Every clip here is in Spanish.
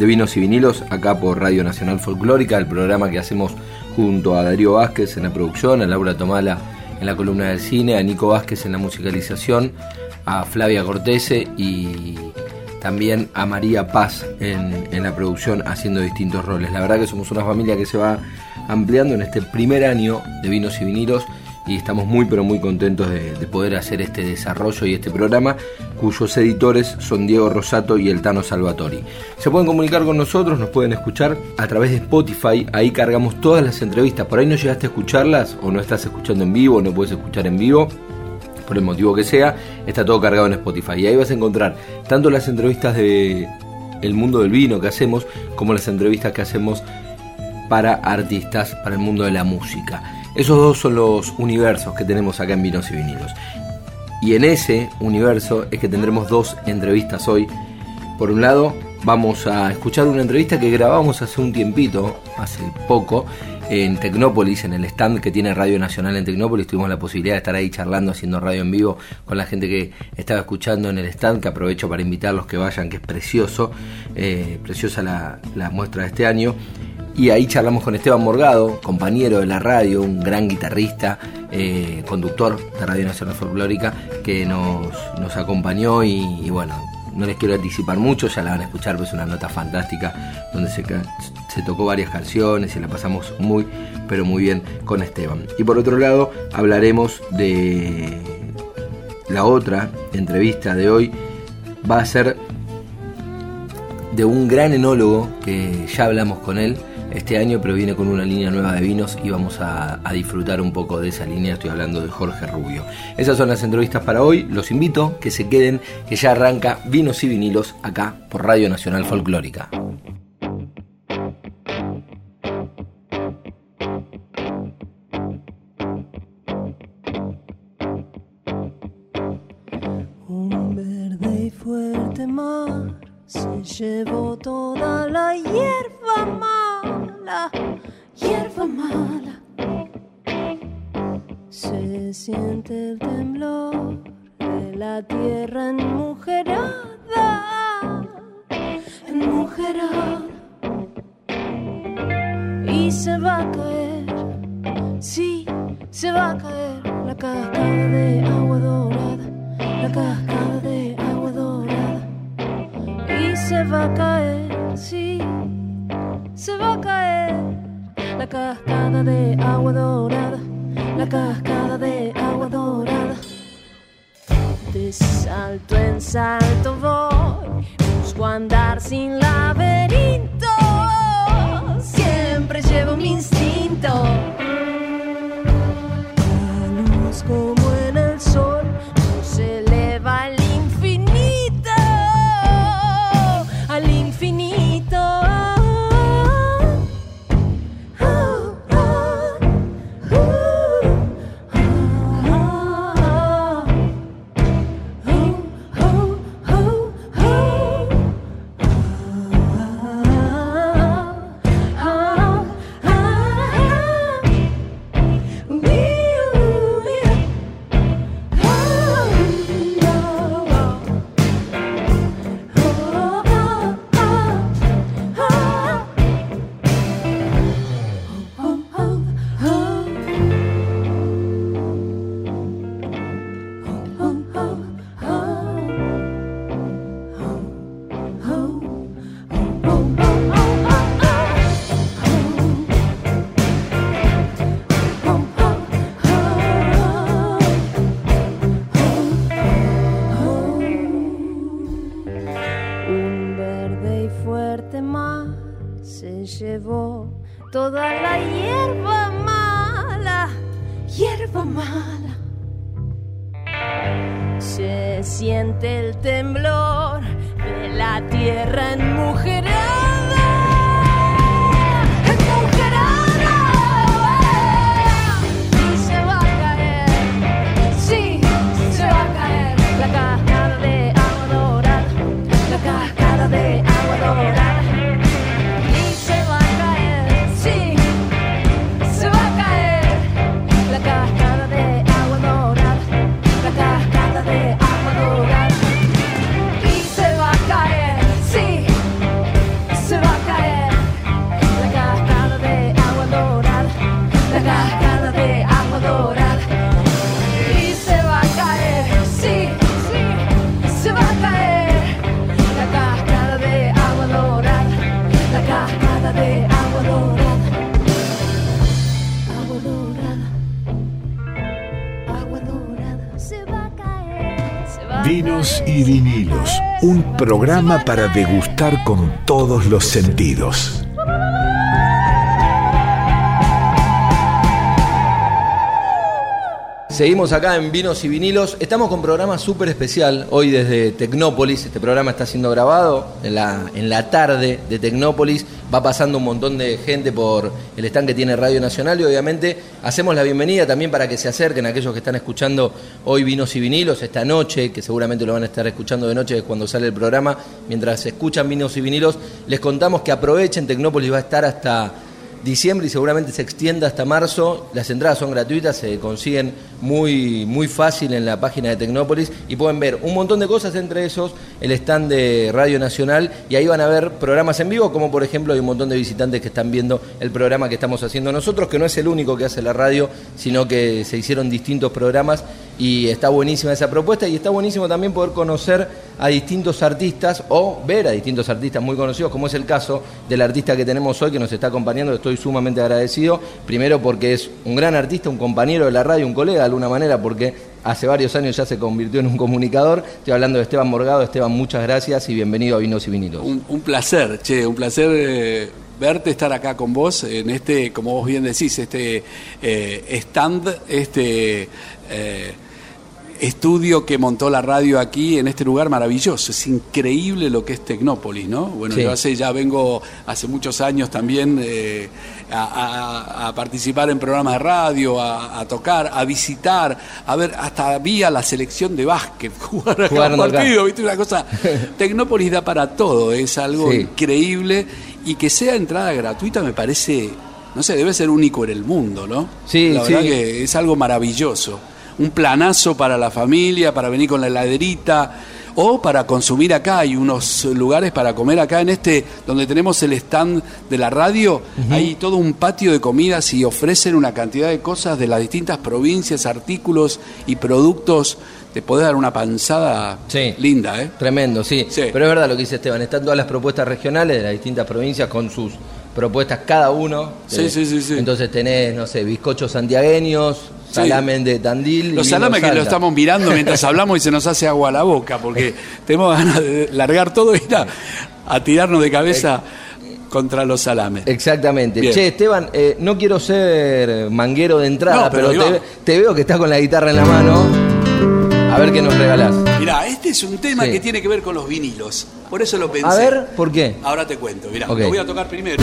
de Vinos y Vinilos acá por Radio Nacional Folclórica, el programa que hacemos junto a Darío Vázquez en la producción, a Laura Tomala en la columna del cine, a Nico Vázquez en la musicalización, a Flavia Cortese y también a María Paz en, en, la producción haciendo distintos roles. La verdad que somos una familia que se va ampliando en este primer año de Vinos y Vinilos y estamos muy pero muy contentos de, de, poder hacer este desarrollo y este programa cuyos editores son Diego Rosato y el Tano Salvatori. Se pueden comunicar con nosotros, nos pueden escuchar a través de Spotify, ahí cargamos todas las entrevistas, por ahí no llegaste a escucharlas o no estás escuchando en vivo, no puedes escuchar en vivo, por el motivo que sea, está todo cargado en Spotify y ahí vas a encontrar tanto las entrevistas de el mundo del vino que hacemos como las entrevistas que hacemos para artistas, para el mundo de la música. Esos dos son los universos que tenemos acá en Vinos y Vinilos. Y en ese universo es que tendremos dos entrevistas hoy. Por un lado, vamos a escuchar una entrevista que grabamos hace un tiempito, hace poco, en Tecnópolis, en el stand que tiene Radio Nacional en Tecnópolis. Tuvimos la posibilidad de estar ahí charlando, haciendo radio en vivo con la gente que estaba escuchando en el stand, que aprovecho para invitarlos que vayan, que es precioso, eh, preciosa la, la muestra de este año. Y ahí charlamos con Esteban Morgado, compañero de la radio, un gran guitarrista, eh, conductor de Radio Nacional Folclórica, que nos, nos acompañó y, bueno, no les quiero anticipar mucho, ya la van a escuchar, pues es una nota fantástica donde se tocó varias canciones y la pasamos muy, pero muy bien con Esteban. Y por otro lado, hablaremos de la otra entrevista de hoy, va a ser de un gran enólogo que ya hablamos con él, este año, pero viene con una línea nueva de vinos y vamos a, a, disfrutar un poco de esa línea. Estoy hablando de Jorge Rubio. Esas son las entrevistas para hoy. Los invito que se queden, que ya arranca Vinos y Vinilos acá por Radio Nacional Folclórica. Como programa para degustar con todos los sentidos. Seguimos acá en Vinos y Vinilos. Estamos con un programa súper especial hoy desde Tecnópolis. Este programa está siendo grabado en la, en la tarde de Tecnópolis. Va pasando un montón de gente por el stand que tiene Radio Nacional y obviamente hacemos la bienvenida también para que se acerquen aquellos que están escuchando hoy Vinos y Vinilos esta noche, que seguramente lo van a estar escuchando de noche cuando sale el programa. Mientras escuchan Vinos y Vinilos, les contamos que aprovechen. Tecnópolis va a estar hasta diciembre y seguramente se extienda hasta marzo. Las entradas son gratuitas, se consiguen muy, muy fácil en la página de Tecnópolis y pueden ver un montón de cosas, entre esos el stand de Radio Nacional y ahí van a ver programas en vivo, como por ejemplo hay un montón de visitantes que están viendo el programa que estamos haciendo nosotros, que no es el único que hace la radio, sino que se hicieron distintos programas y está buenísima esa propuesta y está buenísimo también poder conocer a distintos artistas o ver a distintos artistas muy conocidos, como es el caso del artista que tenemos hoy que nos está acompañando, estoy sumamente agradecido, primero porque es un gran artista, un compañero de la radio, un colega de alguna manera, porque hace varios años ya se convirtió en un comunicador, estoy hablando de Esteban Morgado, Esteban, muchas gracias y bienvenido a Vinos y Vinilos. Un, un placer, che, un placer... Eh, verte, estar acá con vos en este, como vos bien decís, este eh, stand, este eh, estudio que montó la radio aquí en este lugar maravilloso. Es increíble lo que es Tecnópolis, ¿no? Bueno, Sí. yo hace, ya vengo hace muchos años también eh, a, a- a participar en programas de radio, a, a tocar, a visitar, a ver, hasta vi a la selección de básquet jugar acá un partido, ¿viste? Una cosa. Tecnópolis da para todo, es algo Sí. increíble y que sea entrada gratuita me parece, no sé, debe ser único en el mundo, ¿no? Sí, la sí. verdad que es algo maravilloso. Un planazo para la familia, para venir con la heladerita o para consumir acá. Hay unos lugares para comer acá en este, donde tenemos el stand de la radio. Hay todo un patio de comidas y ofrecen una cantidad de cosas de las distintas provincias, artículos y productos. Te podés dar una panzada Sí. linda, ¿eh? Tremendo, sí. Sí. Pero es verdad lo que dice Esteban, están todas las propuestas regionales de las distintas provincias con sus propuestas cada uno. Sí, sí, sí, sí. Entonces tenés, no sé, bizcochos santiagueños, salamen de Tandil. Los salames que lo estamos mirando mientras hablamos y se nos hace agua a la boca, porque tenemos ganas de largar todo y ir a, a tirarnos de cabeza contra los salames. Exactamente. Bien. Che, Esteban, eh, no quiero ser manguero de entrada, No, pero te, te veo que estás con la guitarra en la mano. A ver qué nos regalás. Mirá, este es un tema Sí. que tiene que ver con los vinilos. Por eso lo pensé. A ver, ¿por qué? Ahora te cuento. Mirá, Ok. lo voy a tocar primero.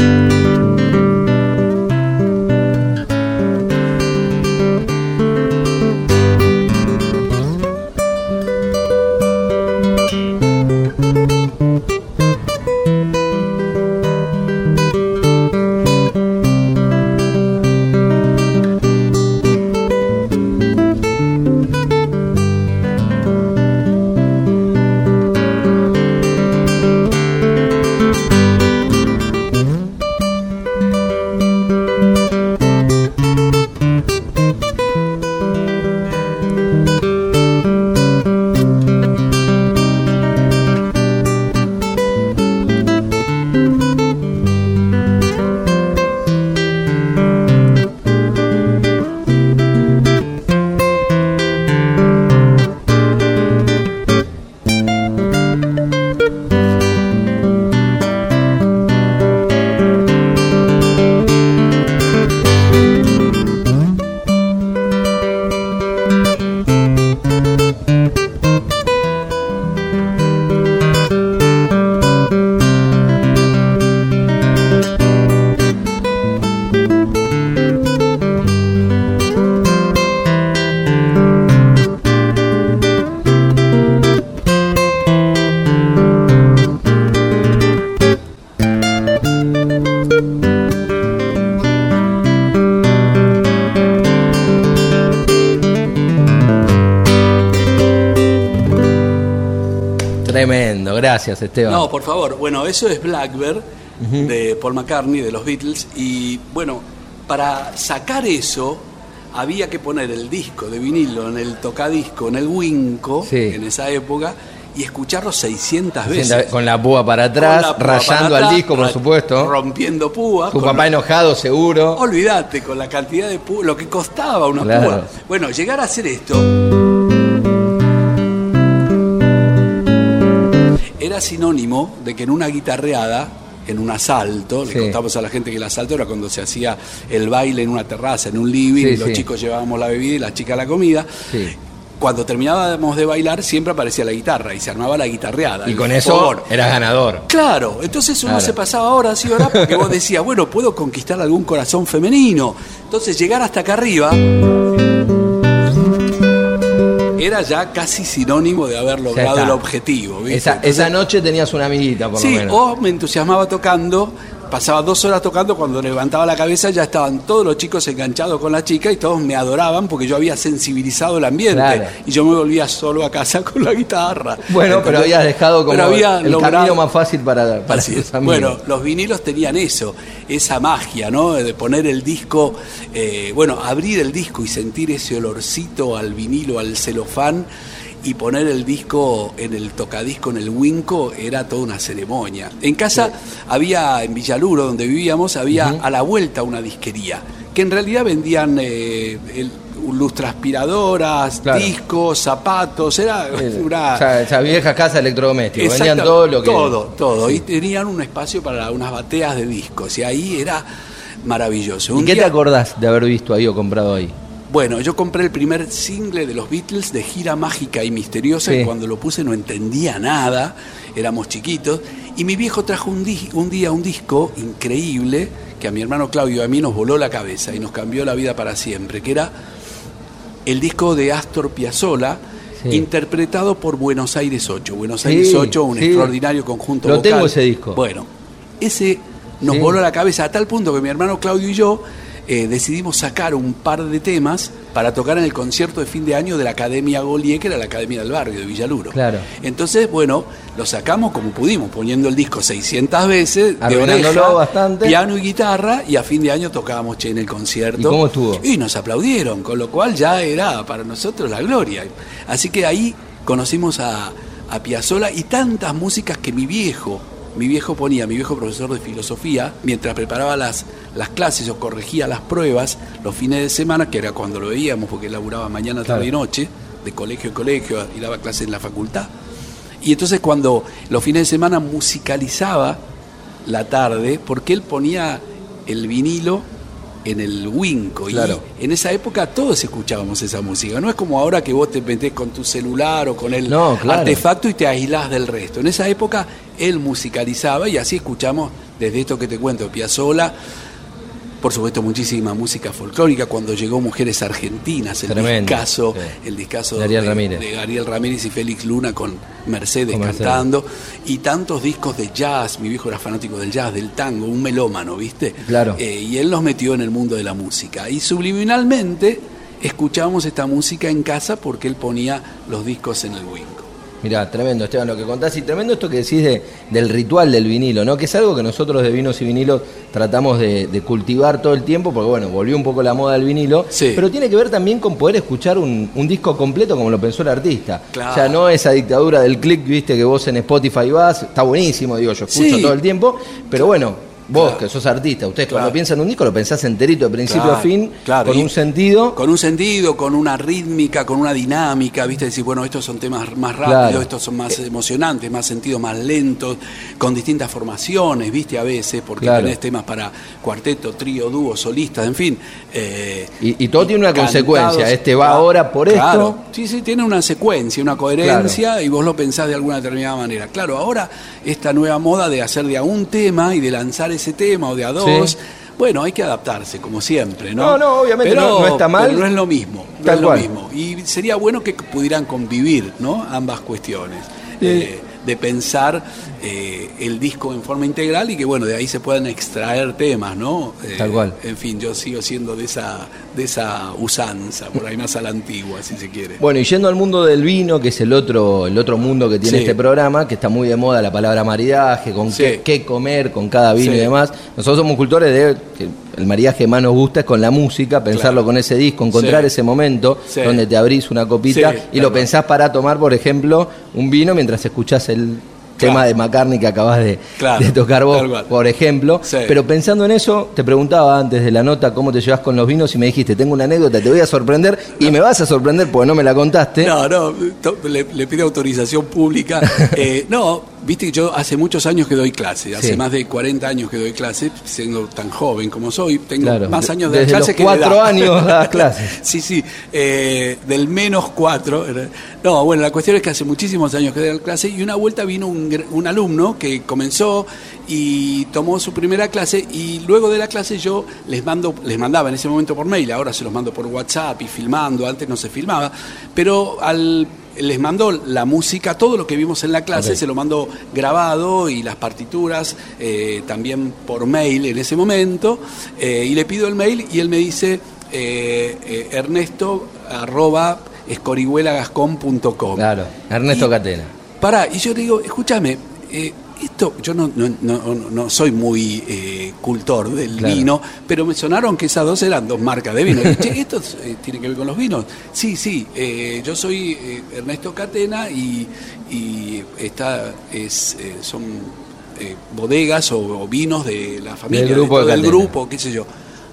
Gracias, Esteban. No, por favor. Bueno, eso es Blackbird de Paul McCartney, de los Beatles. Y bueno, para sacar eso había que poner el disco de vinilo en el tocadisco, en el Winco, Sí. en esa época, y escucharlo 600 Sienta- veces. Con la púa para atrás, púa rayando para al disco, por supuesto. Rompiendo púas. Tu papá enojado, seguro. Olvídate, con la cantidad de púa, lo que costaba una Claro. púa. Bueno, llegar a hacer esto. Era sinónimo de que en una guitarreada, en un asalto, Sí. le contamos a la gente que el asalto era cuando se hacía el baile en una terraza, en un living, Sí, y los sí. chicos llevábamos la bebida y las chicas la comida. Cuando terminábamos de bailar siempre aparecía la guitarra y se armaba la guitarreada. Y con eso eras ganador. Claro, entonces uno Claro. se pasaba horas y horas porque vos decías, bueno, puedo conquistar algún corazón femenino. Entonces llegar hasta acá arriba era ya casi sinónimo de haber logrado el objetivo. ¿viste? Esa, noche tenías una amiguita, por sí, lo menos. o me entusiasmaba tocando, pasaba dos horas tocando, cuando levantaba la cabeza ya estaban todos los chicos enganchados con la chica y todos me adoraban porque yo había sensibilizado el ambiente Claro. y yo me volvía solo a casa con la guitarra. Bueno, pero habías dejado como había el logrado- camino más fácil para, para amigos. Bueno, los vinilos tenían eso, esa magia, ¿no? De poner el disco, eh, bueno, abrir el disco y sentir ese olorcito al vinilo, al celofán y poner el disco en el tocadisco, en el winco, era toda una ceremonia. En casa había, en Villaluro, donde vivíamos, había a la vuelta una disquería, que en realidad vendían eh, el- lustraspiradoras, Claro. discos, zapatos, era una... esa, esa vieja casa electrodoméstico. Vendían todo lo que. Todo, todo. Sí. Y tenían un espacio para unas bateas de discos. Y ahí era maravilloso. ¿Y qué te acordás de haber visto ahí o comprado ahí? Bueno, yo compré el primer single de los Beatles de gira mágica y misteriosa. Sí. Y cuando lo puse no entendía nada. Éramos chiquitos. Y mi viejo trajo un, di- un día un disco increíble que a mi hermano Claudio y a mí nos voló la cabeza y nos cambió la vida para siempre. Que era el disco de Astor Piazzolla. Sí. Interpretado por Buenos Aires 8. Buenos Sí, Aires 8, un extraordinario conjunto Lo vocal. tengo ese disco. Bueno, ese nos voló la cabeza a tal punto que mi hermano Claudio y yo eh, decidimos sacar un par de temas para tocar en el concierto de fin de año de la Academia Golié, que era la Academia del Barrio de Villaluro. Claro. Entonces, bueno, lo sacamos como pudimos, poniendo el disco 600 veces, de oreja, bastante. piano y guitarra, y a fin de año tocábamos che, en el concierto. ¿Y cómo estuvo? Y nos aplaudieron, con lo cual ya era para nosotros la gloria. Así que ahí conocimos a, a Piazzolla y tantas músicas que mi viejo, mi viejo ponía, mi viejo profesor de filosofía, mientras preparaba las, las clases o corregía las pruebas los fines de semana, que era cuando lo veíamos, porque él laburaba mañana, tarde y Claro. noche, de colegio en colegio, y daba clases en la facultad. Y entonces cuando los fines de semana musicalizaba la tarde, porque él ponía el vinilo en el Winco. Claro. Y en esa época todos escuchábamos esa música. No es como ahora que vos te metés con tu celular o con el No, claro. artefacto y te aislás del resto. En esa época él musicalizaba y así escuchamos desde esto que te cuento, Piazzolla, por supuesto muchísima música folclórica, cuando llegó Mujeres Argentinas, el Tremendo, discazo, sí. el discazo De Ariel Ramírez. de Ariel Ramírez y Félix Luna con Mercedes Con Mercedes. cantando, y tantos discos de jazz, mi viejo era fanático del jazz, del tango, un melómano, ¿viste? Claro. Eh, y él nos metió en el mundo de la música. Y subliminalmente escuchábamos esta música en casa porque él ponía los discos en el Winco. Mirá, tremendo, Esteban, lo que contás. Y tremendo esto que decís de, del ritual del vinilo, ¿no? Que es algo que nosotros de vinos y vinilos tratamos de, de cultivar todo el tiempo, porque bueno, volvió un poco la moda del vinilo. Sí. Pero tiene que ver también con poder escuchar un, un disco completo como lo pensó el artista. Claro. O sea, no esa dictadura del click, viste, que vos en Spotify vas, está buenísimo, digo, yo escucho Sí. todo el tiempo, pero bueno. Vos, Claro. que sos artista, ustedes cuando piensan en un disco lo pensás enterito, de principio Claro, a fin, claro, con y- un sentido. Con un sentido, con una rítmica, con una dinámica, ¿viste? Decir, bueno, estos son temas más rápidos, estos son más emocionantes, más sentidos, más lentos, con distintas formaciones, ¿viste? A veces, porque tenés temas para cuarteto, trío, dúo, solistas, en fin. eh, Y, y todo tiene una cantados. consecuencia. Este va ahora por claro. esto. Sí, sí, tiene una secuencia, una coherencia y vos lo pensás de alguna determinada manera. Claro, ahora esta nueva moda de hacer de a un tema y de lanzar ese tema o de a dos. Sí. Bueno, hay que adaptarse, como siempre, ¿no? No, no, obviamente no- no está mal. pero no es lo mismo. No Tal es lo cual. mismo. Y sería bueno que pudieran convivir, ¿no? Ambas cuestiones. Eh, de pensar eh, el disco en forma integral y que bueno, de ahí se puedan extraer temas, ¿no? Eh, Tal cual. En fin, yo sigo siendo de esa, de esa usanza, por ahí más a la antigua, si se quiere. Bueno, y yendo al mundo del vino, que es el otro, el otro mundo que tiene Sí. este programa, que está muy de moda la palabra maridaje, con Sí. qué, qué comer con cada vino Sí. y demás. Nosotros somos cultores de el maridaje que más nos gusta es con la música, pensarlo Claro. con ese disco, encontrar Sí. ese momento Sí. donde te abrís una copita Sí, y lo pensás para tomar, por ejemplo, un vino mientras escuchás el Claro. tema de McCartney que acabas de, tocar vos, por ejemplo. Pero pensando en eso, te preguntaba antes de la nota cómo te llevas con los vinos y me dijiste, tengo una anécdota, te voy a sorprender y me vas a sorprender porque no me la contaste. No, no, le, le pido autorización pública. Eh, no, Viste que yo hace muchos años que doy clase, hace Sí. más de 40 años que doy clase, siendo tan joven como soy, tengo Claro, más años de clase que de cuatro edad. años das clases. sí, sí, eh, del menos cuatro. No, bueno, la cuestión es que hace muchísimos años que doy clase y una vuelta vino un, un alumno que comenzó y tomó su primera clase y luego de la clase yo les mando les mandaba en ese momento por mail, ahora se los mando por WhatsApp y filmando, antes no se filmaba, pero al les mando la música, todo lo que vimos en la clase, se lo mando grabado y las partituras eh, también por mail en ese momento. eh, y le pido el mail y él me dice eh, ernesto arroba escorihuelagascon.com. Claro, Ernesto Y- Catena. Pará, y yo le digo, escúchame, esto, yo no, no, no, no soy muy eh, cultor del Claro. vino, pero me sonaron que esas dos eran dos marcas de vino. Che, ¿esto eh, tiene que ver con los vinos? Sí, sí, eh, yo soy eh, Ernesto Catena y, y esta es, eh, son eh, bodegas o, o vinos de la familia, Del grupo de del grupo, qué sé yo.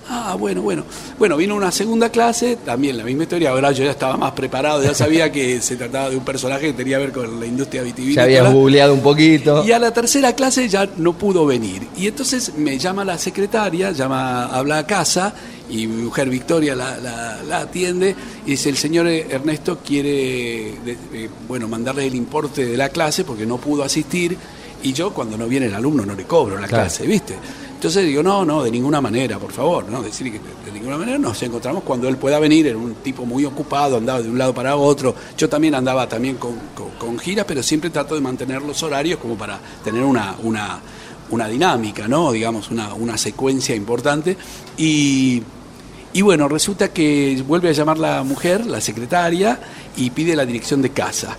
Ah, bueno, bueno. Bueno, vino una segunda clase, también la misma historia. Ahora yo ya estaba más preparado, ya sabía que se trataba de un personaje que tenía que ver con la industria Ya vitivinícola. habías googleado un poquito. Y a la tercera clase ya no pudo venir. Y entonces me llama la secretaria, llama, habla a casa, y mi mujer Victoria la, la- la atiende, y dice, el señor Ernesto quiere, de- bueno, mandarle el importe de la clase porque no pudo asistir, y yo cuando no viene el alumno no le cobro la Claro. clase, ¿viste? Entonces digo, no, no, de ninguna manera, por favor, ¿no? Decir que de ninguna manera nos encontramos cuando él pueda venir, era un tipo muy ocupado, andaba de un lado para otro. Yo también andaba también con, con- giras, pero siempre trato de mantener los horarios como para tener una, una, una dinámica, ¿no? Digamos, una, una secuencia importante. Y, y bueno, resulta que vuelve a llamar la mujer, la secretaria, y pide la dirección de casa.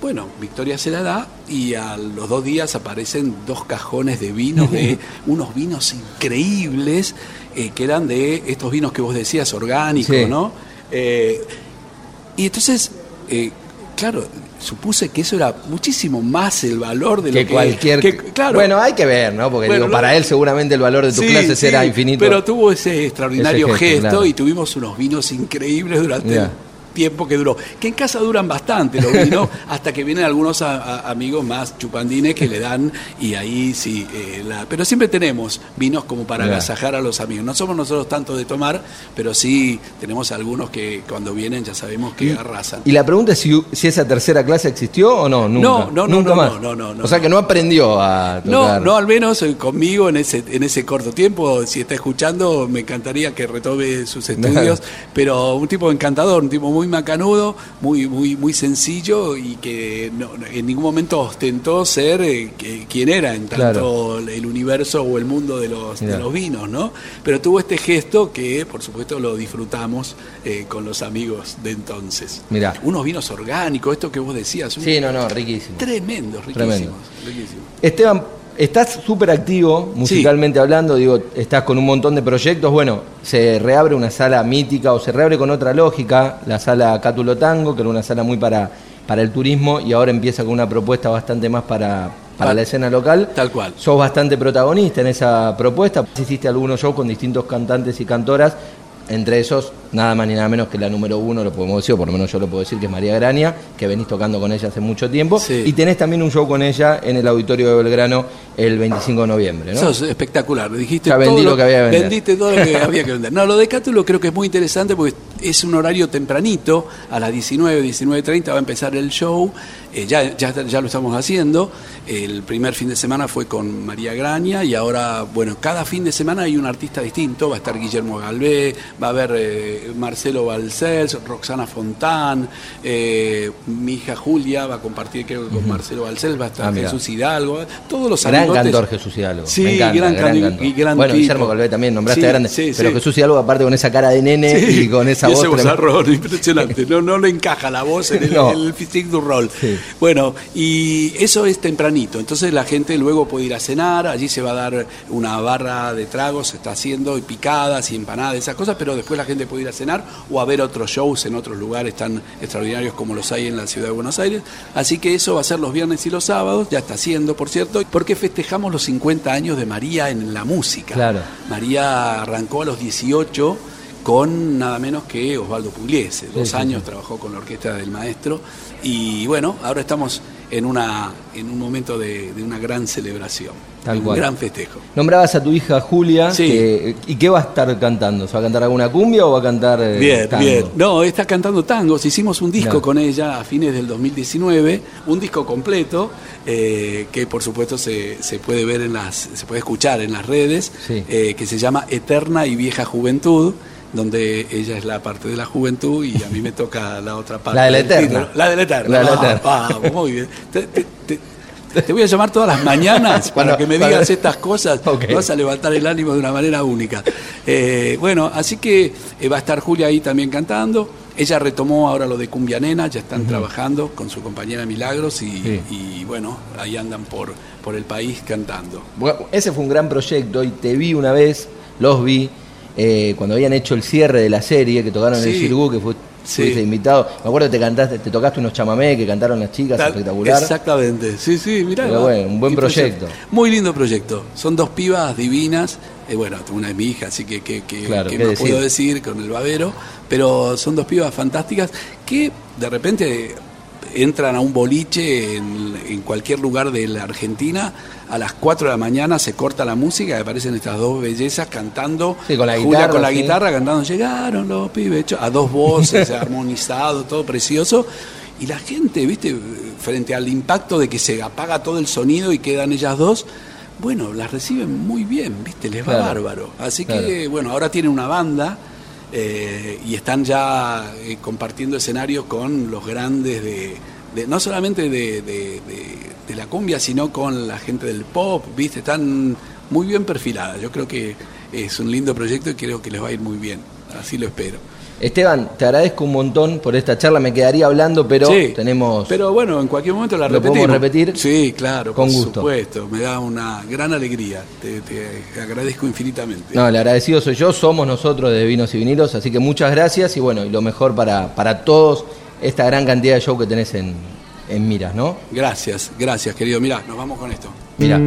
Bueno, Victoria se la da y a los dos días aparecen dos cajones de vinos, de unos vinos increíbles, eh, que eran de estos vinos que vos decías, orgánicos, Sí. ¿no? Eh, y entonces, eh, claro, supuse que eso era muchísimo más el valor de lo que que cualquier. que- claro, Bueno, hay que ver, ¿no? Porque Bueno, digo, para él seguramente el valor de tu Sí, clase será infinito. Pero tuvo ese extraordinario Ese gesto, gesto, claro. y tuvimos unos vinos increíbles durante. Tiempo que duró. Que en casa duran bastante los vinos, hasta que vienen algunos a- a- amigos más chupandines que le dan, y ahí sí. eh, la- pero siempre tenemos vinos como para agasajar a los amigos. No somos nosotros tanto de tomar, pero sí tenemos algunos que cuando vienen ya sabemos que arrasan. Y la pregunta es si, si esa tercera clase existió o no, nunca. No, no, no, nunca no, más. no, no, no, no. O sea que no aprendió a No, tocar. no, al menos eh, conmigo en ese, en ese corto tiempo, si está escuchando, me encantaría que retome sus estudios, pero un tipo encantador, un tipo muy macanudo, muy, muy, muy sencillo y que no- en ningún momento ostentó ser eh, que- quien era en tanto el universo o el mundo de los, de Mirá. los vinos, ¿no? Pero tuvo este gesto que, por supuesto, lo disfrutamos eh, con los amigos de entonces. Mirá. Unos vinos orgánicos, esto que vos decías, Sí, no, no, riquísimo. tremendos, riquísimos, Tremendo. riquísimos. Esteban, estás súper activo musicalmente hablando, digo, estás con un montón de proyectos. Bueno, se reabre una sala mítica o se reabre con otra lógica, la sala Cátulo Tango, que era una sala muy para, para el turismo y ahora empieza con una propuesta bastante más para, para Pa- la escena local. Tal cual. Sos bastante protagonista en esa propuesta. Hiciste algunos shows con distintos cantantes y cantoras. Entre esos, nada más ni nada menos que la número uno, lo podemos decir, o por lo menos yo lo puedo decir, que es María Graña, que venís tocando con ella hace mucho tiempo. Sí. Y tenés también un show con ella en el Auditorio de Belgrano el 25 de noviembre, ¿no? Eso es espectacular. Dijiste Ya vendí todo lo que había que vender. Vendiste todo lo que había que vender. No, lo de Cátulo creo que es muy interesante porque es un horario tempranito. A las 19, 19.30 va a empezar el show. Eh, ya, ya, ya lo estamos haciendo. El primer fin de semana fue con María Graña y ahora, bueno, cada fin de semana hay un artista distinto. Va a estar Guillermo Galvé, va a haber eh, Marcelo Balcells, Roxana Fontán, eh, mi hija Julia va a compartir creo que con Marcelo Balcells, va a estar Ah. Jesús Hidalgo, todos los Gran amigotes. cantor Jesús Hidalgo. Sí, Me encanta, gran can- cantor. y gran Bueno, tipo. Guillermo Calvé también, nombraste Sí, grande. sí, pero sí. Jesús Hidalgo, aparte con esa cara de nene y con esa y voz. ese vozarrón, impresionante. No, no le encaja la voz en el, No. el physique du rol. Bueno, y eso es tempranito. Entonces la gente luego puede ir a cenar. Allí se va a dar una barra de tragos, se está haciendo, y picadas y empanadas, esas cosas. Pero después la gente puede ir a cenar o a ver otros shows en otros lugares tan extraordinarios como los hay en la ciudad de Buenos Aires. Así que eso va a ser los viernes y los sábados. Ya está haciendo, por cierto, porque festejamos los 50 años de María en la música. Claro. María arrancó a los 18 con nada menos que Osvaldo Pugliese. Dos sí, años trabajó con la orquesta del maestro y bueno, ahora estamos en, una, en un momento de, de una gran celebración, Tal de un gran festejo. Nombrabas a tu hija Julia. Sí. que- ¿Y qué va a estar cantando? ¿Se va a cantar alguna cumbia o va a cantar eh, Bien, tango? bien. No, está cantando tangos. Hicimos un disco con ella a fines del 2019, un disco completo eh, que por supuesto se, se puede ver en las, se puede escuchar en las redes, Sí. eh, que se llama Eterna y Vieja Juventud donde ella es la parte de la juventud y a mí me toca la otra parte. La de la del eterna. La de la eterna. La de la Ah, muy bien. Te, te- te- te voy a llamar todas las mañanas para que me digas estas cosas. Vas a levantar el ánimo de una manera única. Eh, bueno, así que eh, va a estar Julia ahí también cantando. Ella retomó ahora lo de Cumbia Nena, ya están trabajando con su compañera Milagros y, Sí. y, bueno, ahí andan por, por el país cantando. Bueno, ese fue un gran proyecto y te vi una vez, los vi, eh, cuando habían hecho el cierre de la serie, que tocaron el. Cirgu, que fue, Sí. fuiste invitado. Me acuerdo que te cantaste, te tocaste unos chamamé que cantaron las chicas, Tal- espectacular. Exactamente, sí, sí, mirá. Pero bueno, un buen proyecto. Muy lindo proyecto. Son dos pibas divinas. Eh, bueno, una es mi hija, así que, que, que, Claro, que no decir. puedo decir con el babero. Pero son dos pibas fantásticas que de repente entran a un boliche en, en cualquier lugar de la Argentina. A las 4 de la mañana se corta la música y aparecen estas dos bellezas cantando. Sí, con la Julia guitarra, con la sí. guitarra cantando. Llegaron los pibes, a dos voces, armonizado, todo precioso. Y la gente, viste, frente al impacto de que se apaga todo el sonido y quedan ellas dos, bueno, las reciben muy bien, viste, les va Claro, bárbaro. Así claro. que, bueno, ahora tienen una banda eh, y están ya eh, compartiendo escenarios con los grandes de, no solamente de- de la cumbia, sino con la gente del pop, viste, están muy bien perfiladas. Yo creo que es un lindo proyecto y creo que les va a ir muy bien. Así lo espero. Esteban, te agradezco un montón por esta charla, me quedaría hablando, pero Sí, tenemos... Pero bueno, en cualquier momento la ¿Lo podemos repetimos. repetir? Sí, claro, Con por gusto. supuesto. Me da una gran alegría. Te, te agradezco infinitamente. No, el agradecido soy yo, somos nosotros de Vinos y Vinilos, así que muchas gracias y bueno, y lo mejor para, para todos, esta gran cantidad de show que tenés en, en miras, ¿no? Gracias, gracias, querido. Mirá, nos vamos con esto. Mira.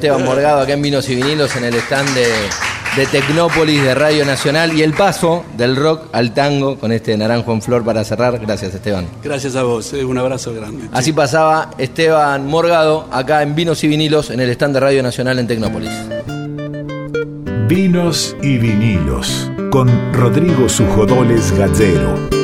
Esteban Morgado acá en Vinos y Vinilos en el stand de, de Tecnópolis de Radio Nacional y el paso del rock al tango con este naranjo en flor para cerrar. Gracias Esteban. Gracias a vos, eh, un abrazo grande. Así pasaba Esteban Morgado acá en Vinos y Vinilos en el stand de Radio Nacional en Tecnópolis. Vinos y vinilos con Rodrigo Sujodoles Gallero.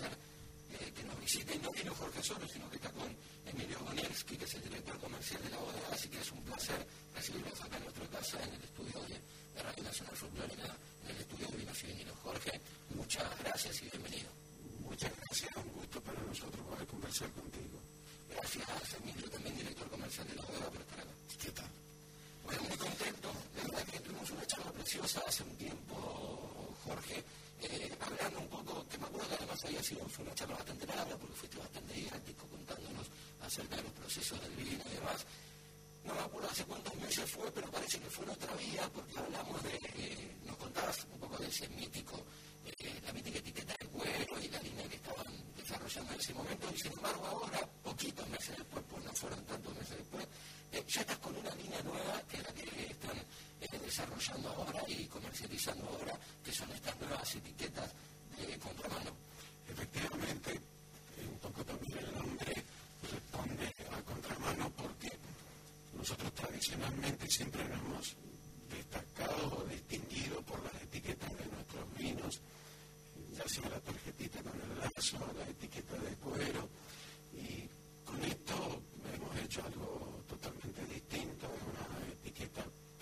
eh, que nos visiten, no vino Jorge Osorio, sino que está con Emilio Bonelski, que es el director comercial de la ODA, así que es un placer recibirlos acá en nuestra casa, en el estudio de, de Radio Nacional Folclórica, en el estudio de Vinos y Vinilos. Jorge, muchas gracias y bienvenido. Muchas gracias, un gusto para nosotros poder conversar contigo. Gracias, Emilio, también director comercial de la ODA, por estar acá. ¿Qué tal? Bueno, muy contento, la verdad que tuvimos una charla preciosa hace un tiempo, Jorge eh, hablando un poco, que me acuerdo que además había sido fue una charla bastante larga porque fuiste bastante didáctico contándonos acerca de los procesos del vino y demás. No me acuerdo hace cuántos meses fue, pero parece que fue en otra vía porque hablamos de, eh, nos contabas un poco de ese mítico, eh, la mítica etiqueta de cuero y la línea que estaban desarrollando en ese momento y sin embargo ahora, poquitos meses después, pues no fueron tantos meses después, ya estás con una línea nueva que es la que están desarrollando ahora y comercializando ahora, que son estas nuevas etiquetas de contrabando. Efectivamente, un poco también el nombre responde a contramano porque nosotros tradicionalmente siempre nos hemos destacado o distinguido por las etiquetas de nuestros vinos, ya sea la tarjetita con el lazo, la etiqueta de cuero, y con esto hemos hecho algo totalmente distinto, una etiqueta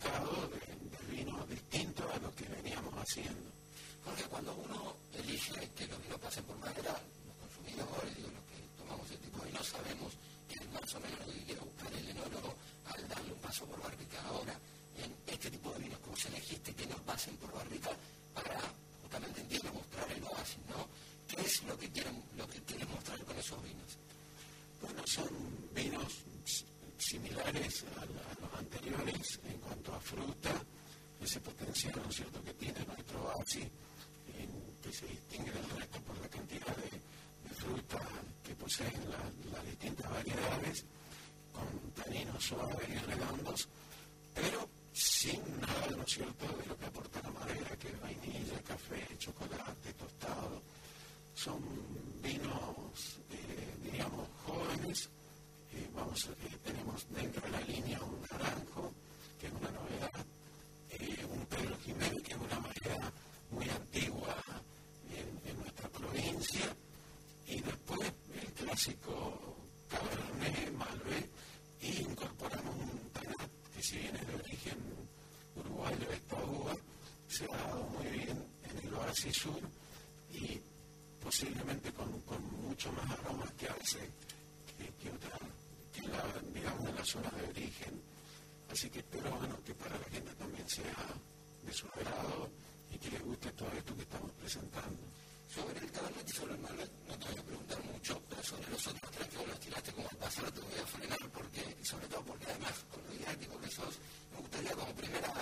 mercado de, de vino distinto a lo que veníamos haciendo. Porque cuando uno elige que los vinos pasen por madera, los consumidores, digo, los que tomamos este tipo de vino, sabemos que más o menos lo que quiere buscar el enólogo al darle un paso por barrica. Ahora, en este tipo de vinos que vos elegiste que no pasen por barrica para justamente entiendo mostrar el oasis, ¿no? ¿Qué es lo que quieren, lo que quieren mostrar con esos vinos? Bueno, son vinos similares a, los anteriores en cuanto a fruta, ese potencial, ¿no es cierto?, que tiene nuestro oasis, que se distingue del resto por la cantidad de, fruta que poseen las distintas variedades, con taninos suaves y redondos, pero sin nada, ¿no es cierto?, de lo que aporta la madera, que es vainilla, café, chocolate, tostado. Son vinos, eh, diríamos, jóvenes. Y después el clásico Cabernet, Malbec, y incorporamos un que si viene de origen uruguayo, esta uva se ha dado muy bien en el oasis sur y posiblemente con, con mucho más aromas que hace que, que, otra, que la, digamos, en la zona de origen. Así que espero bueno, que para la gente también sea de su agrado y que les guste todo esto que estamos presentando. Sobre el cabernet y sobre el malbec no te voy a preguntar mucho, pero sobre los otros tres que vos los tiraste como al pasar te voy a frenar porque, y sobre todo porque además con lo didáctico que sos, me gustaría como primera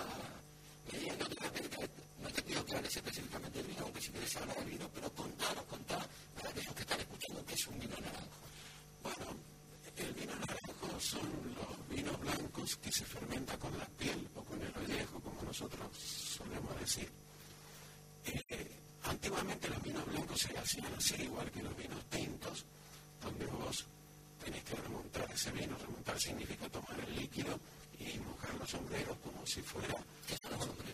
medida, no te, voy a pedir no te pido que hables específicamente del vino, aunque si querés hablar del vino, pero contanos, contá para aquellos que están escuchando qué es un vino naranjo. Bueno, el vino naranjo son los vinos blancos que se fermenta con la piel o con el ollejo, como nosotros solemos decir. Eh, Antiguamente los vinos blancos se hacían así, igual que los vinos tintos, donde vos tenés que remontar ese vino. Remontar significa tomar el líquido y mojar los sombreros como si fuera... ¿Qué son los sombreros?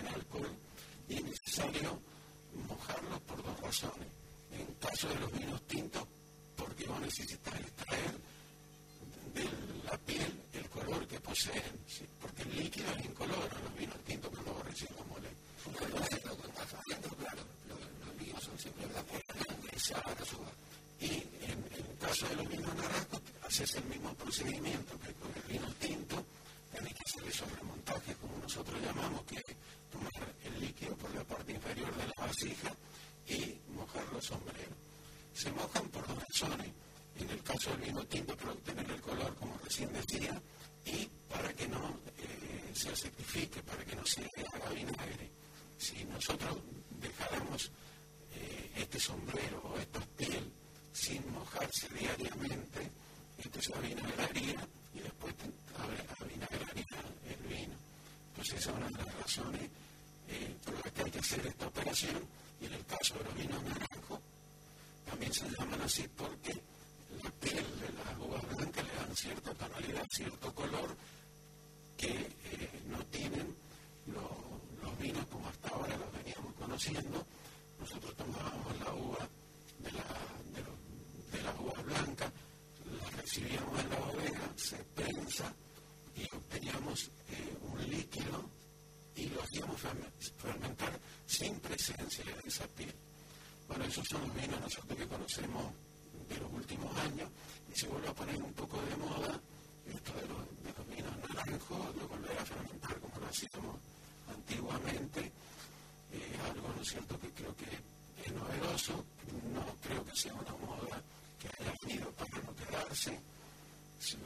Alcohol y es necesario mojarlos por dos razones. En caso de los vinos tintos, porque vos necesitas extraer de la piel el color que poseen, porque el líquido es incoloro, los vinos tintos cuando vos recién los molés. Claro, los vinos son siempre la Y en, el caso de los vinos naranjos, haces el mismo procedimiento que con el vino tinto, tenés que hacer esos remontajes, como nosotros llamamos, que es tomar el líquido por la parte inferior de la vasija y mojar los sombreros. Se mojan por dos razones. En el caso del vino tinto, para obtener el color, como recién decía, y para que no eh, se acidifique, para que no se haga vinagre. Si nosotros dejáramos eh, este sombrero o esta piel sin mojarse diariamente, esto se avinagraría y después avinagraría el vino. De las razones eh, por las que hay que hacer esta operación y en el caso de los vinos naranjos también se llaman así porque la piel de las uvas blancas le dan cierta tonalidad, cierto color que eh, no tienen los vinos como hasta ahora los veníamos conociendo. Nosotros tomábamos la uva de la, de, las uvas blancas, la recibíamos en la bodega, se prensa y obteníamos eh, un líquido y lo hacíamos fermentar sin presencia de esa piel. Bueno, esos son los vinos nosotros que conocemos de los últimos años y se vuelve a poner un poco de moda esto de los, vinos naranjos, de volver a fermentar como lo hacíamos antiguamente. Eh, algo, ¿no es cierto?, que creo que es novedoso, no creo que sea una moda que haya venido para no quedarse.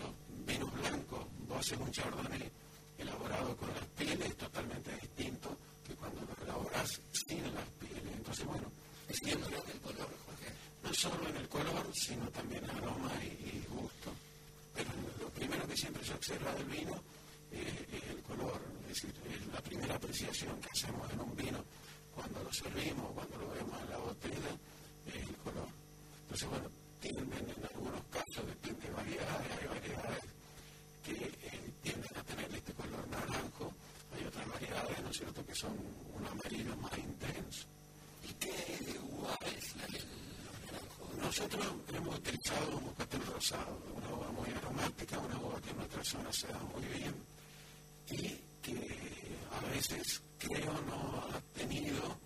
Los vinos blancos, vos haces un chardonnay elaborado con las pieles es totalmente distinto que cuando lo elaboras sin las pieles. Entonces, bueno, es el color, Jorge. No solo en el color, sino también en aroma y, gusto. Pero lo primero que siempre se observa del vino eh, es el color, es decir, es la primera apreciación que hacemos en un vino cuando lo servimos, cuando lo vemos en la botella, es el color. Entonces, bueno, tienen en algunos casos, depende de variedades, hay variedades que eh, tienden a tener este color naranjo, hay otras variedades, ¿no es cierto?, que son un amarillo más intenso. ¿Y qué uva es la del? Nosotros hemos utilizado un moscatel rosado, una uva muy aromática, una uva que en nuestra zona se da muy bien y que a veces creo no ha tenido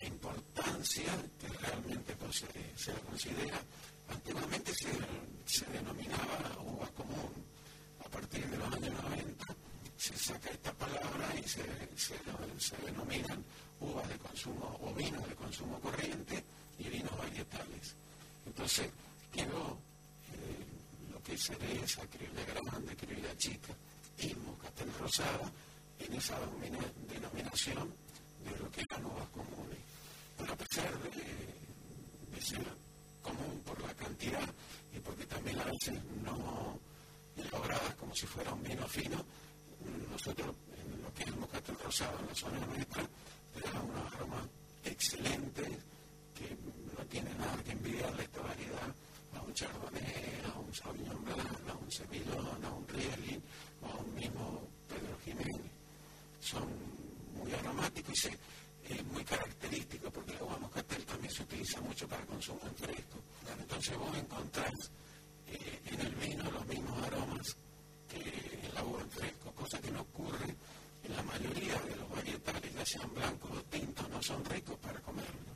la importancia que realmente pues, se, la considera. Antiguamente se, denominaba uva común, de los años 90 se saca esta palabra y se, se, denominan uvas de consumo o vinos de consumo corriente y vinos varietales. Entonces quedó eh, lo que es cereza, criolla grande, criolla chica y moscatel rosada en esa denominación de lo que eran uvas comunes. Pero a pesar de, de ser común por la cantidad y porque también a veces no elaboradas como si fuera un vino fino, nosotros en lo que es el moscatel rosado en la zona nuestra, le da unos aromas excelentes que no tiene nada que envidiarle esta variedad a un chardonnay, a un sauvignon blanc, a un semillon, a un riesling o a un mismo Pedro Jiménez. Son muy aromáticos y es muy característico porque el agua moscatel también se utiliza mucho para consumo en fresco. Entonces vos encontrás en el vino los mismos aromas que en la uva en fresco, cosa que no ocurre en la mayoría de los varietales, ya sean blancos o tintos, no son ricos para comerlo.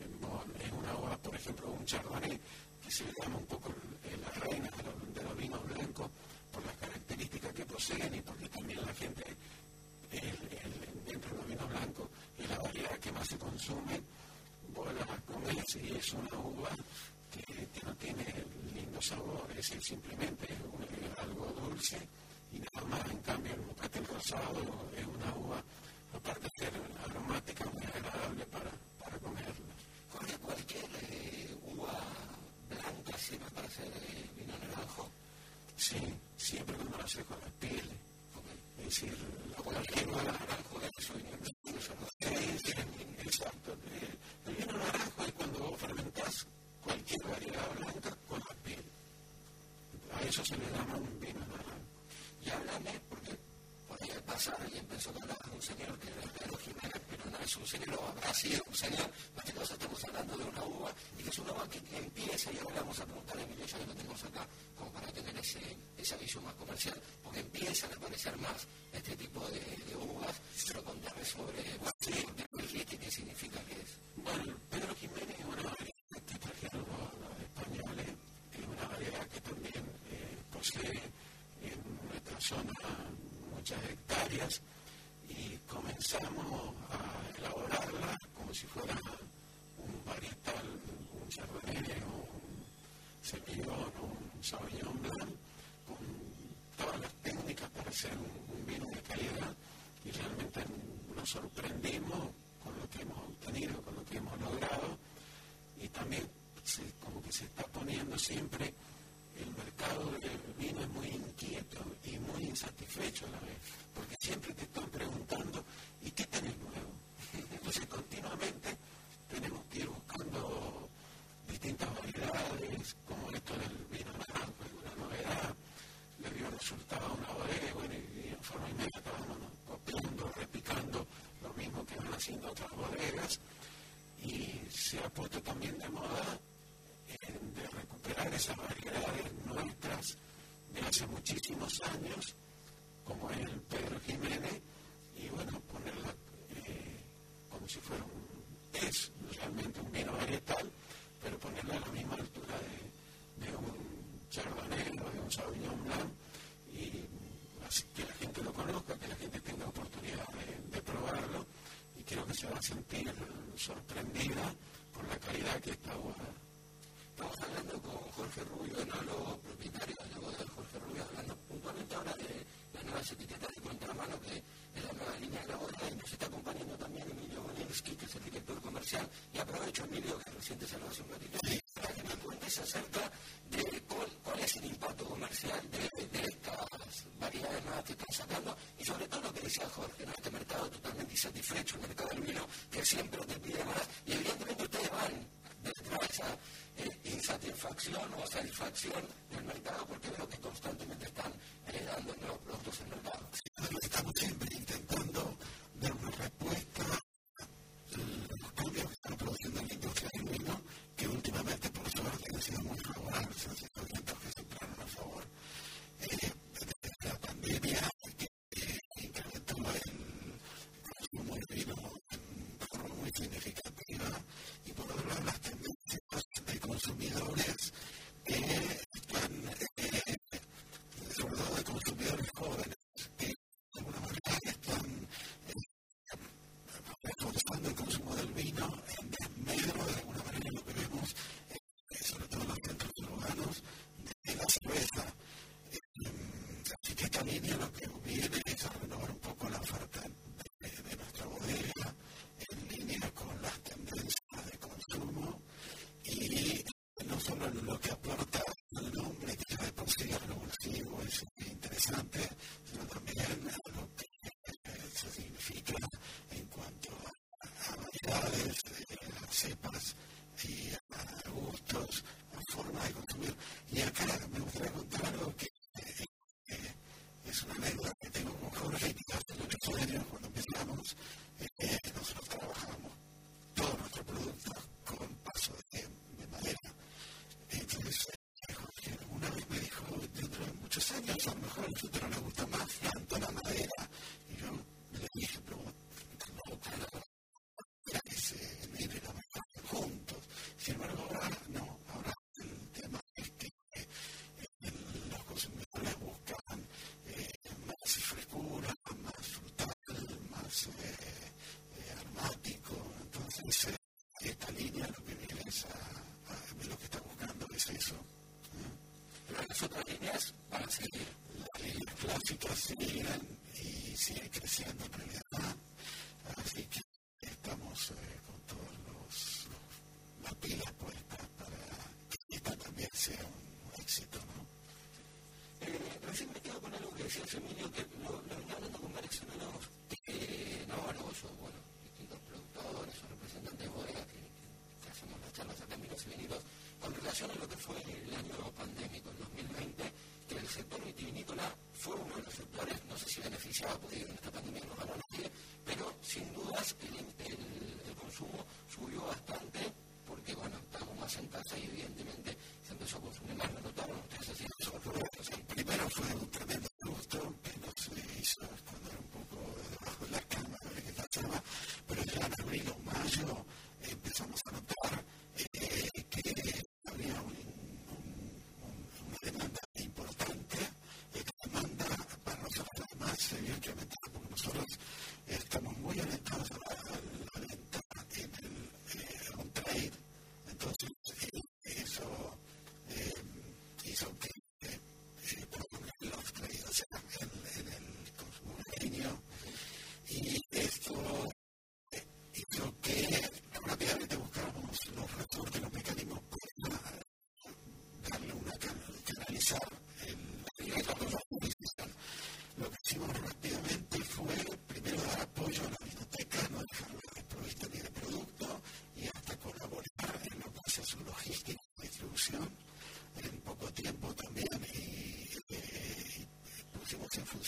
Eh, es una uva, por ejemplo, un chardonnay, que se le llama un poco la reina de los, vinos blancos por las características que poseen y porque también la gente, dentro de los vinos blancos, es la variedad que más se consume, vos la comes y es una uva que, no tiene lindo sabor, es decir, simplemente es, algo dulce y nada más. En cambio, el moscatel rosado es una uva, aparte de ser aromática, muy agradable para, para comerla. ¿Corre cualquier eh, uva blanca sirve para hacer vino naranjo? Sí, siempre cuando lo hace con la piel. Es decir, nuestras de hace muchísimos años, como el Pedro Jiménez, y bueno, ponerla eh, como si fuera un, es realmente un vino varietal, pero ponerla a la misma altura de, un chardonnay o de un sauvignon blanc, y que la gente lo conozca, que la gente tenga oportunidad de, probarlo, y creo que se va a sentir sorprendida por la calidad que está ahora Estamos hablando con Jorge Rubio, enólogo propietario de la bodega Jorge Rubio, hablando puntualmente ahora de las nuevas etiquetas de contramano, que es la nueva línea de la bodega, y nos está acompañando también Emilio Bolensky, que es el director comercial. Y aprovecho, Emilio, que recién te saludó hace un para que me cuentes acerca de cuál, es el impacto comercial de, estas variedades nuevas que están sacando, y sobre todo lo que decía Jorge, ¿no? este mercado totalmente insatisfecho, el mercado del vino, que siempre te pide más, y evidentemente ustedes van detrás de esa insatisfacción o satisfacción del mercado porque veo que constantemente están dando nuevos productos en el mercado. Estamos siempre intentando dar una respuesta a los cambios que están produciendo en la industria del vino, que últimamente, por suerte, han sido muy favorables, han sido vientos que se a favor. Eh, desde la pandemia, que incrementó el consumo de vino de forma muy significativa, y por otro lado, las consumidores que están, eh, sobre todo de consumidores jóvenes, que de alguna manera están eh, reforzando el consumo del vino en desmedro de alguna manera lo que vemos, eh, sobre todo en los centros urbanos, de la cerveza. Así que esta línea lo que viene es a renovar un poco la oferta de nuestra bodega en línea con las tendencias de consumo y no solo lo que aporta el nombre, que ya de por sí es revulsivo, es interesante, sino también lo que se significa en cuanto a, variedades, a cepas y a gustos, a forma de consumir. Y acá me gustaría contar algo que es una anécdota que tengo con Jorge, que hace muchos años cuando empezamos, nosotros trabajamos todo nuestro producto con paso de, de madera entonces, una vez me dijo, dentro de muchos años, a lo mejor a nosotros nos gusta más tanto la madera.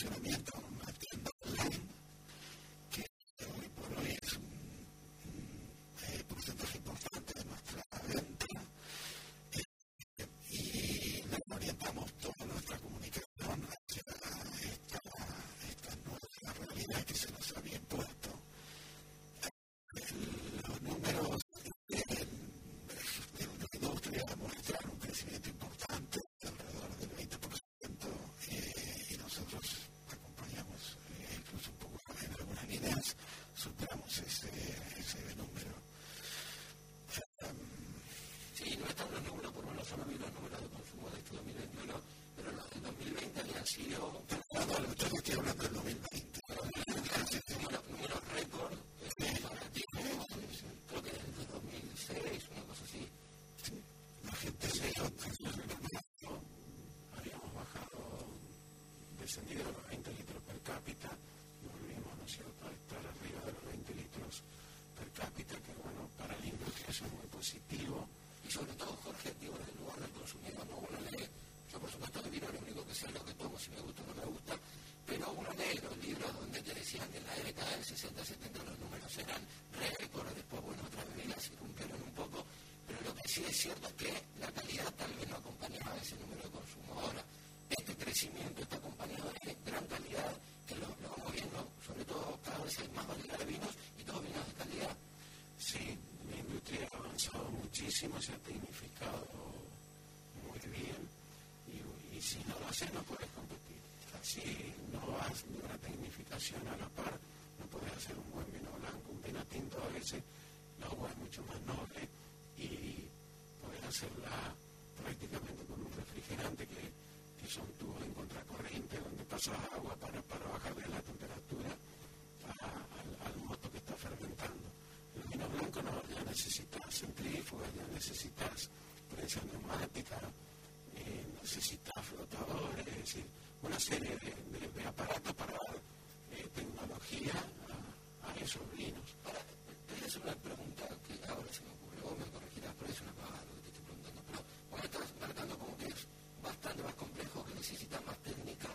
funcionamiento muchísimo, se ha tecnificado muy bien y, y si no lo haces no puedes competir. Si no vas de una tecnificación a la par, no puedes hacer un buen vino blanco. Un vino tinto a veces la uva es mucho más noble y puedes hacerla prácticamente con un refrigerante que, que son tubos en contracorriente donde pasas agua para, para bajarle la temperatura a- al, al mosto que está fermentando. El vino blanco no, ya necesitas centrífugas, ya necesitas prensa neumática, eh, necesitas flotadores, es decir, una serie de, de- de aparatos para dar eh, tecnología a, a esos vinos. Ahora, te voy a hacer una pregunta que ahora se me ocurre, vos me corregirás, pero es una pavada lo que te estoy preguntando, pero vos me estás marcando como que es bastante más complejo, que necesita más técnica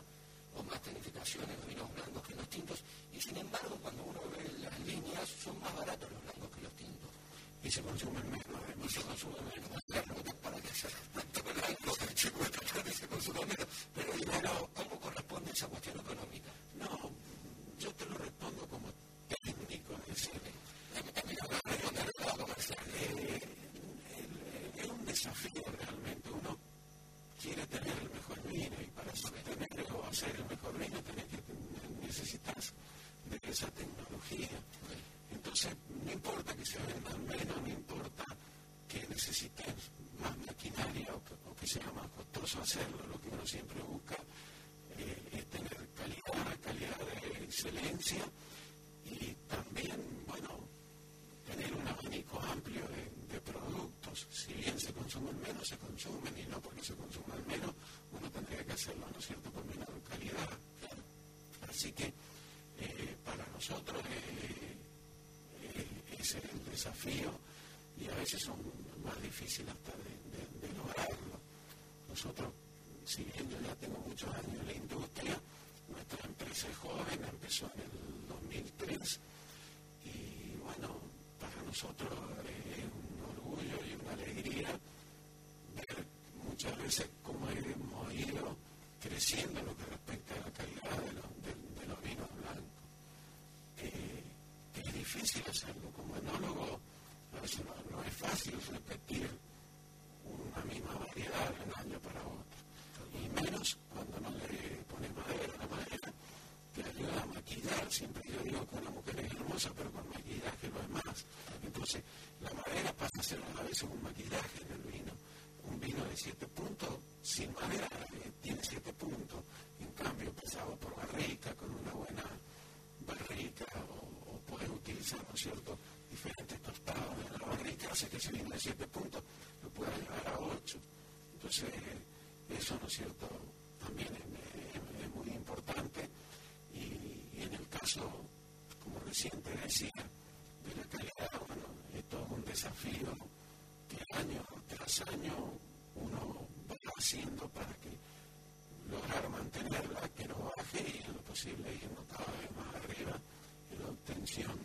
o más tecnificación en los vinos blancos que en los tintos, y sin embargo, cuando uno ve las líneas, son más baratos los blancos que los tintos. Y se consumen menos, Y además. se consume menos. La pregunta es para qué hacer tanto blanco, se cuesta que se consuma menos, pero primero, ¿cómo corresponde esa cuestión económica? No, yo te lo respondo como técnico, es decir, eh, el- es un desafío realmente. Uno quiere tener el mejor vino y para sostener o hacer el mejor vino tenés que tener- necesitas de esa tecnología. Entonces, no importa que se vendan menos, no importa que necesites más maquinaria o que, o que sea más costoso hacerlo. Lo que uno siempre busca eh, es tener calidad, calidad de excelencia y también, bueno, tener un abanico amplio de, productos. Si bien se consumen menos, se consumen y no porque se consuman menos, uno tendría que hacerlo, ¿no es cierto?, con menor calidad. claro. Así que eh, para nosotros eh, ese es el desafío y a veces son más difíciles hasta de. Nosotros, si ya tengo muchos años en la industria, nuestra empresa es joven, empezó en el 2003 y bueno, para nosotros es un orgullo y una alegría ver muchas veces cómo hemos ido creciendo en lo que respecta a la calidad de los, de- de los vinos blancos. Eh, que es difícil hacerlo como enólogo, a veces no, no es fácil repetir una misma variedad de un año para otro. Y menos cuando no le pones madera. La madera te ayuda a maquillar. Siempre yo digo que una mujer es hermosa, pero con maquillaje lo es más. Entonces, la madera pasa a ser a veces un maquillaje en el vino. Un vino de 7 puntos, sin madera, eh, tiene 7 puntos. En cambio, pasado por barrica, con una buena barrica, o, o puedes utilizar, ¿no es cierto?, diferentes tostados de la barrica, hace que ese vino de 7 puntos lo pueda llevar a 8. Entonces, eso, ¿no es cierto?, también es, es- es muy importante. Y, y en el caso, como recién te decía, de la calidad, bueno, es todo un desafío que año tras año uno va haciendo para que lograr mantenerla, que no baje y en lo posible irnos cada vez más arriba en la obtención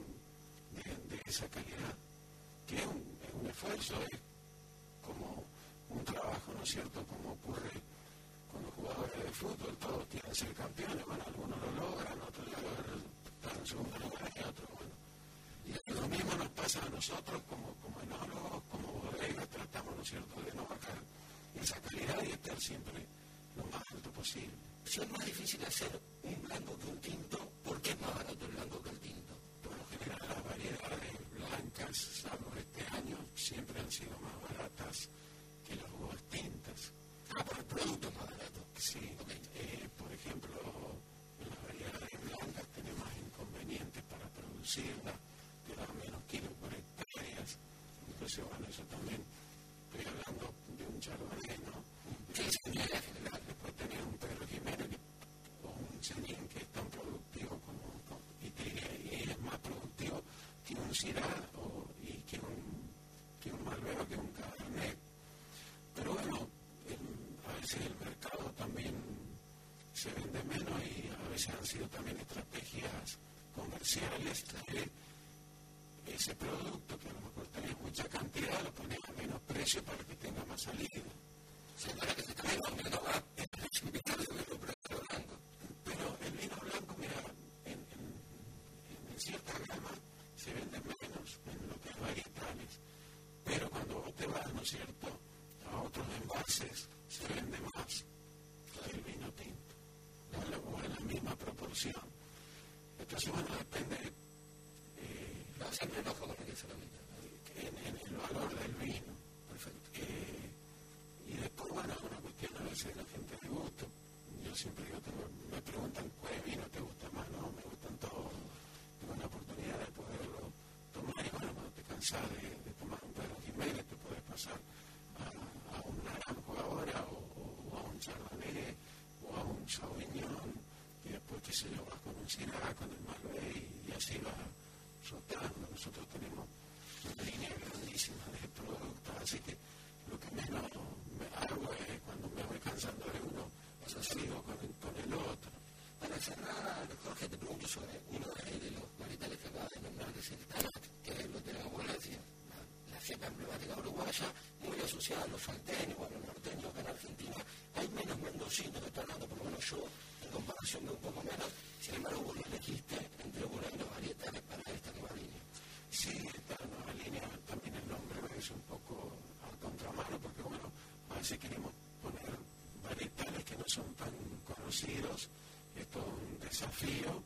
de, de esa calidad, que es un, es un esfuerzo, es como un trabajo, ¿no es cierto?, como ocurre con los jugadores de fútbol, todos quieren ser campeones, bueno, algunos lo logran, otros lo logran, están en segundo lugar y otros, bueno. Y lo mismo nos pasa a nosotros como, como enólogos, como bodegas, tratamos, ¿no es cierto?, de no bajar esa calidad y estar siempre lo más alto posible. Si es más difícil hacer un blanco que un tinto, ¿por qué es más barato el blanco o, y que un, que un Malbero, que un Cabernet. Pero bueno, a veces el mercado también se vende menos y a veces han sido también estrategias comerciales que ese producto que a lo mejor tenés mucha cantidad lo pones a menos precio para que tenga más salida. En, el valor del vino. Perfecto. Y después, bueno, es una cuestión a veces de la gente de gusto. Yo siempre digo, me preguntan cuál vino te gusta más, no, me gustan todos. Tengo la oportunidad de poderlo tomar y bueno, cuando te cansas los salteños, bueno, los norteños que en Argentina hay menos mendocinos de Tornado, por lo menos yo, en comparación de un poco menos. Sin embargo, vos elegiste entre boleros varietales para esta nueva línea. Sí, esta nueva línea también el nombre es un poco a contramano, porque bueno, a veces queremos poner varietales que no son tan conocidos. Esto es un desafío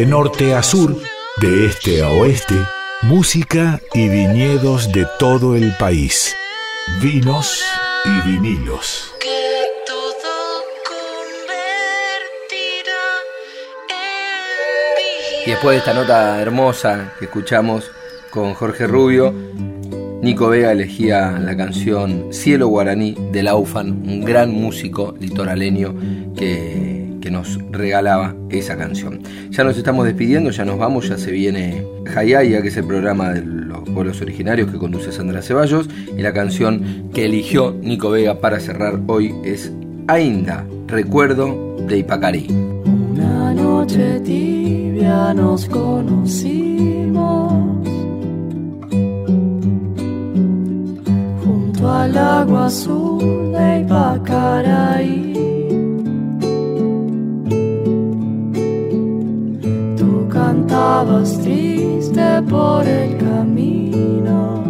de norte a sur, de este a oeste, música y viñedos de todo el país, vinos y vinilos. Que todo y después de esta nota hermosa que escuchamos con Jorge Rubio, Nico Vega elegía la canción Cielo Guaraní de Laufan, un gran músico litoraleño que, que nos regalaba esa canción. Ya nos estamos despidiendo, ya nos vamos, ya se viene Hayaya, que es el programa de los pueblos originarios que conduce Sandra Ceballos, y la canción que eligió Nico Vega para cerrar hoy es Ainda, recuerdo de Ipacarí. Una noche tibia nos conocimos junto al agua azul de Ipacaraí. Por el camino.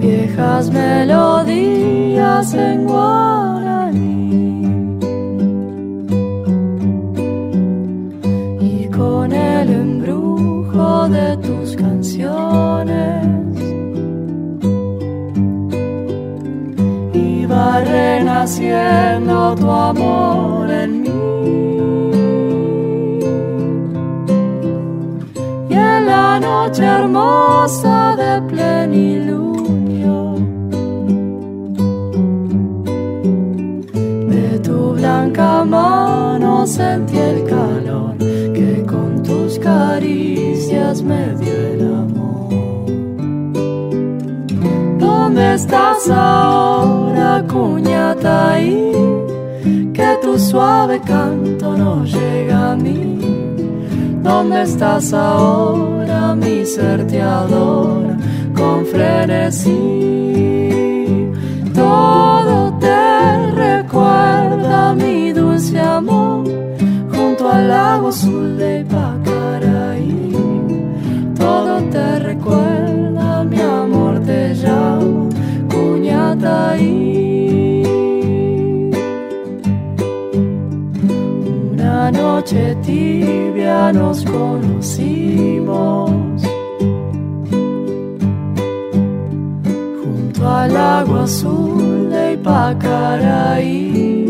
Viejas melodías en guaraní. Y con el embrujo de tus canciones iba renaciendo tu amor estás ahora, cuñataí? Que tu suave canto no llega a mí. ¿Dónde estás ahora? Mi ser te adora con frenesí. Todo te recuerda mi dulce amor junto al lago azul de Ipacaraí. Una noche tibia nos conocimos junto al agua azul de Ipacaraí.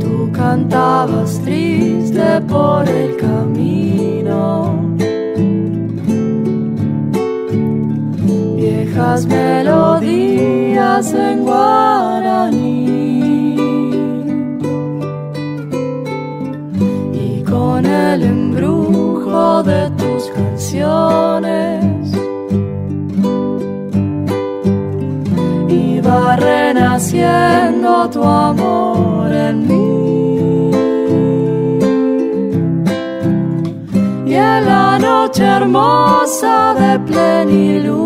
Tú cantabas triste por el camino. Viejas melodías en guaraní. Y con el embrujo de tus canciones iba renaciendo tu amor en mí. Y en la noche hermosa de plenilunio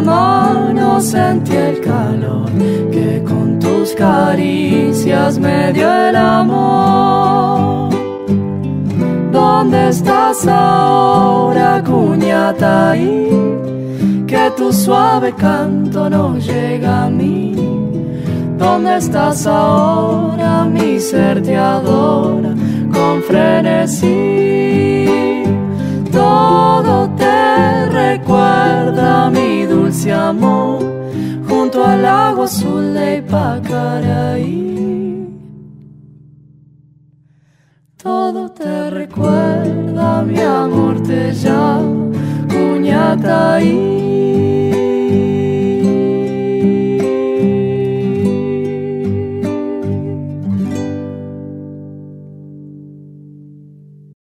mano sentí el calor que con tus caricias me dio el amor. ¿Dónde estás ahora, cuñataí? Que tu suave canto no llega a mí. ¿Dónde estás ahora? Mi ser te adora con frenesí. Todo junto al lago azul de Ipacaraí. Todo te recuerda, mi amor te llama, Cuñataí.